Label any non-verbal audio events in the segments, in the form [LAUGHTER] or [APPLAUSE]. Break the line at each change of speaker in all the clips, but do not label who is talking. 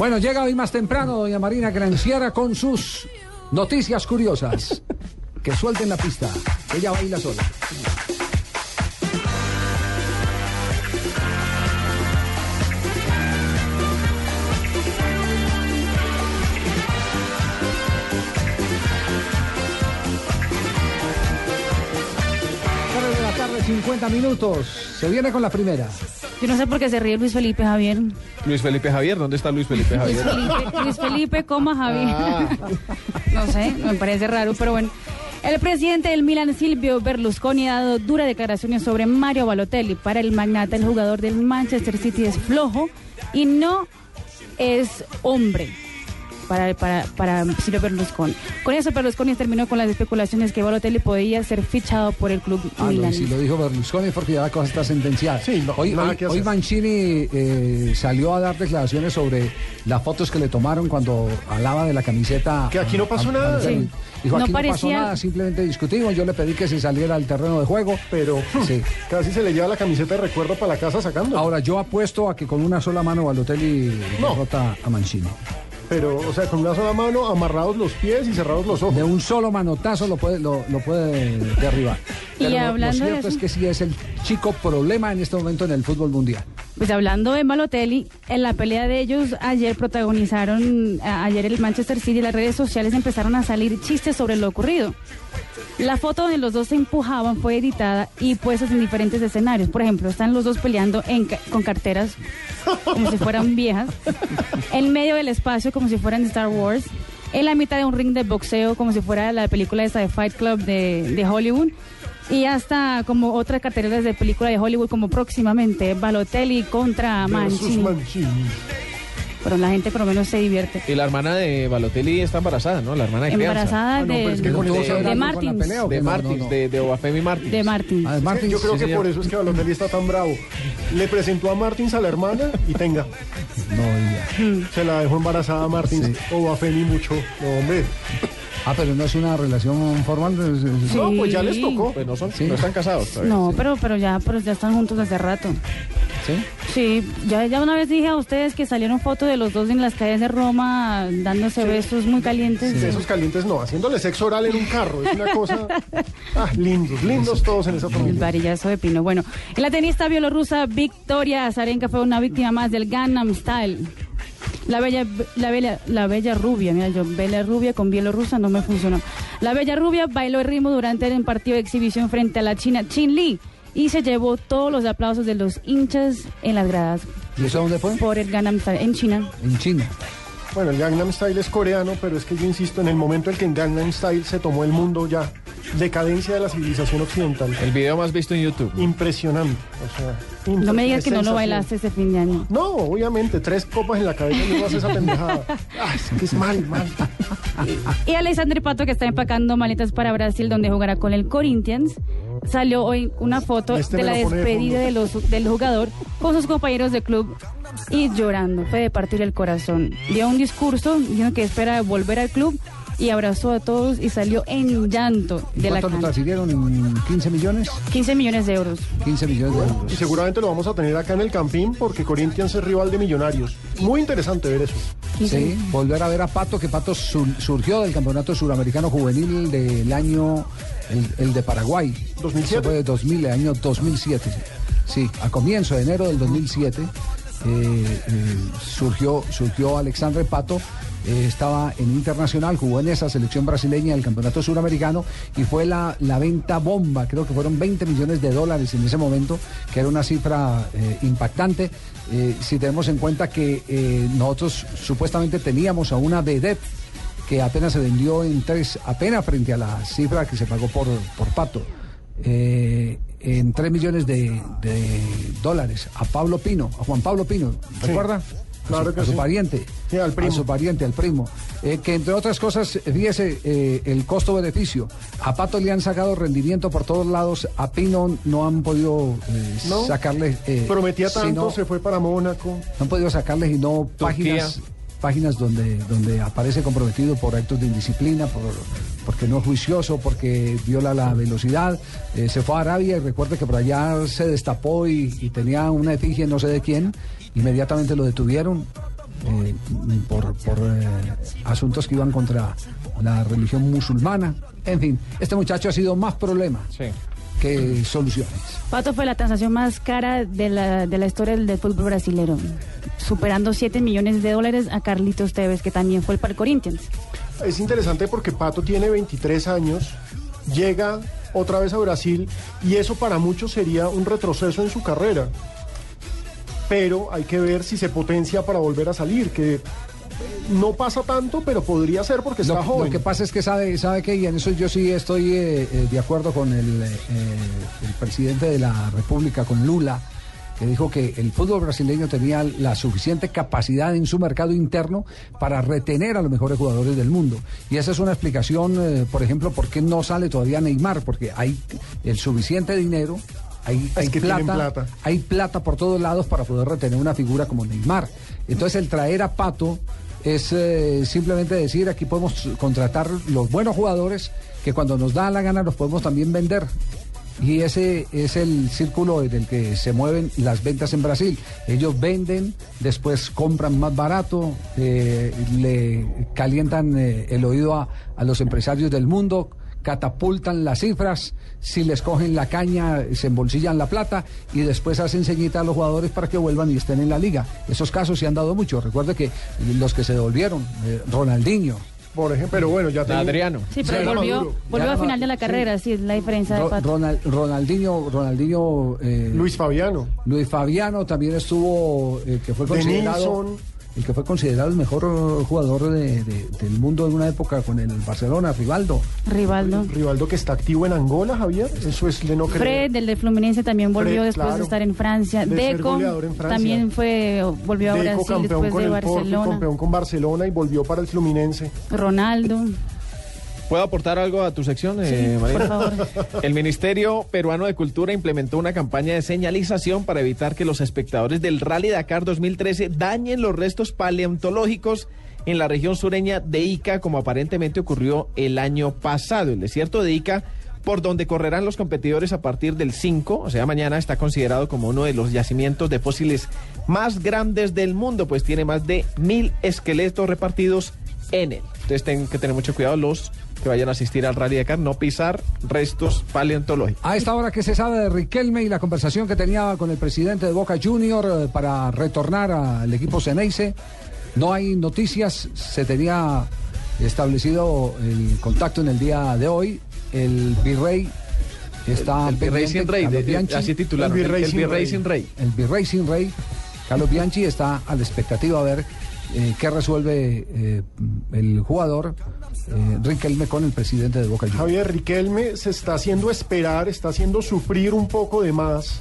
Bueno, llega hoy más temprano doña Marina Granciera con sus noticias curiosas. Que suelten la pista. Ella baila sola. De la tarde, 50 minutos. Se viene con la primera.
Yo no sé por qué se ríe Luis Felipe Javier.
Luis Felipe Javier, ¿dónde está Luis Felipe
Luis
Javier?
Felipe, Luis Felipe, coma Javier.
Ah.
No sé, me parece raro, pero bueno. El presidente del Milan, Silvio Berlusconi, ha dado duras declaraciones sobre Mario Balotelli. Para el magnate, el jugador del Manchester City es flojo y no es hombre. Para, para, para Silvio Berlusconi. Con eso, Berlusconi terminó con las especulaciones que Balotelli podía ser fichado por el club
Ah, no,
Milan.
si lo dijo Berlusconi porque ya la cosa está sentenciada.
Sí, no,
hoy, hoy-
que
hoy
hacer.
Mancini eh, salió a dar declaraciones sobre las fotos que le tomaron cuando alaba de la camiseta.
Que aquí no pasó nada.
Sí.
Dijo,
No
aquí no pasó nada, simplemente discutimos. Yo le pedí que se saliera al terreno de juego.
Pero [LAUGHS]
Sí.
casi se le lleva la camiseta de recuerdo para la casa sacando.
Ahora, yo apuesto a que con una sola mano Balotelli
No.
derrota a Mancini.
Pero, o sea, con una sola mano, amarrados los pies y cerrados los ojos.
De un solo manotazo lo puede, lo, lo puede derribar. [LAUGHS]
Y
Pero
hablando
lo cierto
eso-
es que sí es el chico problema en este momento en el fútbol mundial.
Pues hablando de Balotelli, en la pelea de ellos ayer protagonizaron, ayer el Manchester City y las redes sociales empezaron a salir chistes sobre lo ocurrido. La foto donde los dos se empujaban fue editada y puesta en diferentes escenarios. Por ejemplo, están los dos peleando en ca- con carteras como si fueran viejas, en medio del espacio como si fueran de Star Wars, en la mitad de un ring de boxeo como si fuera la película esta de Fight Club de, de Hollywood. Y hasta como otras carteleras de película de Hollywood como próximamente Balotelli contra Mancini.
Mancini.
Pero la gente por lo menos se divierte.
Y la hermana de Balotelli está embarazada, ¿no? La hermana de.
Embarazada
Ah, no,
de,
es que
de, de Martins.
De
no,
Martins,
no.
de, de Obafemi Martins.
De Martins.
Ah, Martins.
Yo creo
Sí,
que
señor.
por eso es que Balotelli está tan bravo. Le presentó a Martins a la hermana y tenga.
No, ya.
Se la dejó embarazada a Martins. O a Femi mucho. No, hombre.
Ah, pero no es una relación formal.
Sí.
No, pues ya les tocó.
Pues no, son,
Sí.
no están casados todavía.
No,
Sí.
pero, pero ya, pero ya están juntos hace rato.
¿Sí?
Sí, ya, ya una vez dije a ustedes que salieron fotos de los dos en las calles de Roma dándose besos muy calientes.
De esos calientes no, haciéndole sexo oral en un carro. Es una cosa. [LAUGHS] Ah, lindos, lindos todos en esa
El
familia.
varillazo de Pino. Bueno, la tenista bielorrusa Victoria Azarenka fue una víctima más del Gangnam Style. La bella, la bella, la bella rubia, mira yo, bella rubia con bielorrusa no me funcionó. La bella rubia bailó el ritmo durante el partido de exhibición frente a la china Chin Lee y se llevó todos los aplausos de los hinchas en las gradas
¿Y eso dónde fue?
por el Gangnam Style en China.
En China.
Bueno, el Gangnam Style es coreano, pero es que yo insisto, en el momento en que en Gangnam Style se tomó el mundo ya, decadencia de la civilización occidental.
El video más visto en YouTube.
Impresionante. O sea,
No me digas que no lo bailaste este fin de año.
No, obviamente, tres copas en la cabeza y no hace esa pendejada. Ah, es que es mal, mal.
Y Alexander Pato, que está empacando maletas para Brasil, donde jugará con el Corinthians, salió hoy una foto
Este
de la despedida de los, del jugador con sus compañeros de club y llorando. Fue de partir el corazón. Dio un discurso diciendo que espera volver al club y abrazó a todos y salió en llanto
¿Y
de la
¿Cuánto lo
cancha.
transfirieron? ¿15 millones?
15 millones de euros.
15 millones de
Y
euros.
seguramente lo vamos a tener acá en el Campín porque Corinthians es rival de Millonarios. Muy interesante ver eso.
Sí, volver a ver a Pato, que Pato sur- surgió del Campeonato Suramericano Juvenil del año, el, el de Paraguay.
2007.
Eso fue de 2000, el año 2007. Sí, a comienzo de enero del 2007 eh, eh, surgió, surgió Alexandre Pato. eh, estaba en Internacional, jugó en esa selección brasileña del Campeonato Suramericano y fue la, la venta bomba, creo que fueron 20 millones de dólares en ese momento, que era una cifra eh, impactante, eh, si tenemos en cuenta que nosotros supuestamente teníamos a una vedette que apenas se vendió en tres, apenas frente a la cifra que se pagó por, por Pato, eh, en 3 millones de, de dólares, a Pablo Pino, a Juan Pablo Pino, ¿recuerda?
claro
a su,
que
a su
sí.
pariente,
Sí, al primo.
a su pariente, al primo, Eh, que entre otras cosas, fíjese eh, el costo-beneficio. A Pato le han sacado rendimiento por todos lados, a Pino no han podido eh,
No.
sacarle.
Prometía tanto,
sino-
se fue para Mónaco.
no han podido sacarles y no páginas páginas donde donde aparece comprometido por actos de indisciplina, por, porque no es juicioso, porque viola la velocidad. Eh, se fue a Arabia y recuerde que por allá se destapó y, y tenía una efigie no sé de quién. Inmediatamente lo detuvieron. eh, por, por eh, asuntos que iban contra la religión musulmana. En fin, este muchacho ha sido más problema que soluciones.
Pato fue la transacción más cara de la, de la historia del, fútbol brasilero, superando 7 millones de dólares a Carlitos Tevez, que también fue el para el Corinthians.
Es interesante porque Pato tiene 23 años, llega otra vez a Brasil y eso para muchos sería un retroceso en su carrera. Pero hay que ver si se potencia para volver a salir, que no pasa tanto, pero podría ser porque está joven.
Lo que pasa es que sabe, sabe que, y en eso yo sí estoy eh, eh, de acuerdo con el, eh, el presidente de la República, con Lula que dijo que el fútbol brasileño tenía la suficiente capacidad en su mercado interno para retener a los mejores jugadores del mundo. Y esa es una explicación, eh, por ejemplo, por qué no sale todavía Neymar, porque hay el suficiente dinero. Hay, hay plata, hay plata por todos lados para poder retener una figura como Neymar. Entonces el traer a Pato es eh, simplemente decir aquí podemos contratar los buenos jugadores que cuando nos da la gana los podemos también vender y ese es el círculo en el que se mueven las ventas en Brasil. Ellos venden, después compran más barato, eh, le calientan eh, el oído a, los empresarios del mundo, catapultan las cifras, si les cogen la caña, se embolsillan la plata y después hacen ceñita a los jugadores para que vuelvan y estén en la liga. Esos casos se han dado mucho. Recuerde que los que se devolvieron, eh, Ronaldinho,
por ejemplo, pero bueno, ya
tengo... Adriano.
Sí, pero volvió, volvió a final de la carrera, sí, es la diferencia de Pato.
Ronaldinho, Ronaldinho
eh, Luis Fabiano.
Luis Fabiano también estuvo, eh, que fue considerado el que fue considerado el mejor jugador de, del mundo en una época con el Barcelona, Rivaldo.
Rivaldo.
Rivaldo que está activo en Angola, Javier. Eso es de no
Fred, del de Fluminense, también volvió después de estar en Francia. Deco también fue, volvió a Brasil después de Barcelona.
campeón con Barcelona y volvió para el Fluminense.
Ronaldo.
¿Puedo aportar algo a tu sección, eh, María?
Por favor.
El Ministerio Peruano de Cultura implementó una campaña de señalización para evitar que los espectadores del Rally Dakar 2013 dañen los restos paleontológicos en la región sureña de Ica, como aparentemente ocurrió el año pasado. El desierto de Ica, por donde correrán los competidores a partir del 5, o sea, mañana, está considerado como uno de los yacimientos de fósiles más grandes del mundo, pues tiene más de mil esqueletos repartidos en él. Entonces tienen que tener mucho cuidado los que vayan a asistir al Rally Dakar, no pisar restos paleontológicos.
A esta hora que se sabe de Riquelme y la conversación que tenía con el presidente de Boca Junior eh, para retornar al equipo Ceneice, no hay noticias, se tenía establecido el contacto en el día de hoy, el virrey está
el, virrey sin rey, así titular,
el virrey, sin, rey. El virrey sin rey, Carlos Bianchi está a la expectativa a ver eh, qué resuelve eh, el jugador eh, Riquelme con el presidente de Boca Juniors.
Javier Riquelme se está haciendo esperar, está haciendo sufrir un poco de más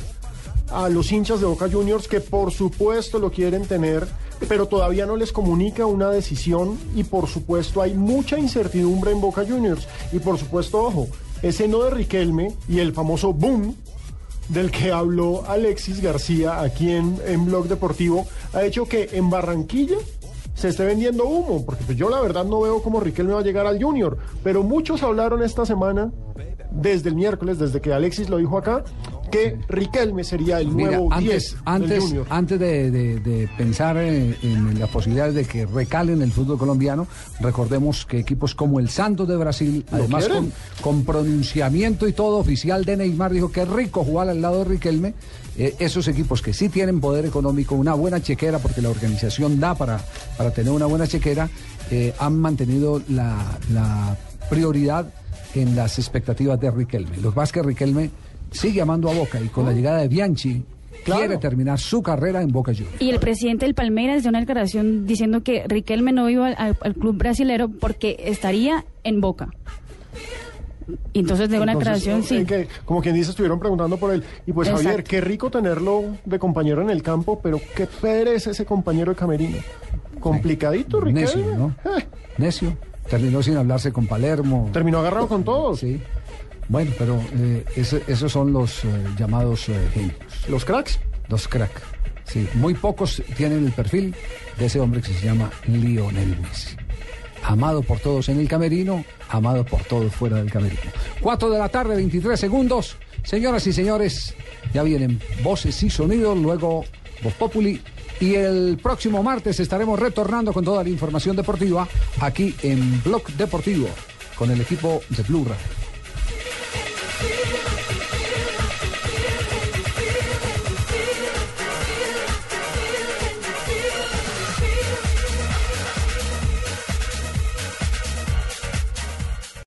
a los hinchas de Boca Juniors que por supuesto lo quieren tener, pero todavía no les comunica una decisión y por supuesto hay mucha incertidumbre en Boca Juniors. Y por supuesto, ojo, ese no de Riquelme y el famoso boom del que habló Alexis García aquí en, en Blog Deportivo ha hecho que en Barranquilla se esté vendiendo humo, porque pues yo la verdad no veo cómo Riquelme va a llegar al Junior, pero muchos hablaron esta semana, desde el miércoles, desde que Alexis lo dijo acá, que Riquelme sería el nuevo
antes,
10
antes,
Junior.
Antes de, pensar en, las posibilidades de que recalen el fútbol colombiano, recordemos que equipos como el Santos de Brasil, además con, con, pronunciamiento y todo oficial de Neymar, dijo que rico jugar al lado de Riquelme, eh, esos equipos que sí tienen poder económico, una buena chequera, porque la organización da para, para tener una buena chequera, eh, han mantenido la, prioridad en las expectativas de Riquelme. Los Vázquez Riquelme sigue amando a Boca y con la llegada de Bianchi quiere terminar su carrera en Boca Juniors.
Y el presidente del Palmeiras dio una declaración diciendo que Riquelme no iba al, al club brasilero porque estaría en Boca. Y entonces de una creación, sí.
como quien dice, estuvieron preguntando por él. Y pues Javier, qué rico tenerlo de compañero en el campo, pero qué pereza ese compañero de camerino. Complicadito, Riquelme.
Necio, ¿no? Eh. Necio. Terminó sin hablarse con Palermo.
Terminó agarrado con todos.
Sí. Bueno, pero eh, esos son los eh, llamados genios.
¿Los cracks?
Los cracks. Sí, muy pocos tienen el perfil de ese hombre que se llama Lionel Messi amado por todos en el camerino, amado por todos fuera del camerino. 4 de la tarde, 23 segundos. Señoras y señores, ya vienen voces y sonidos, luego Voz Populi Y el próximo martes estaremos retornando con toda la información deportiva aquí en Blog Deportivo con el equipo de Blue Radio.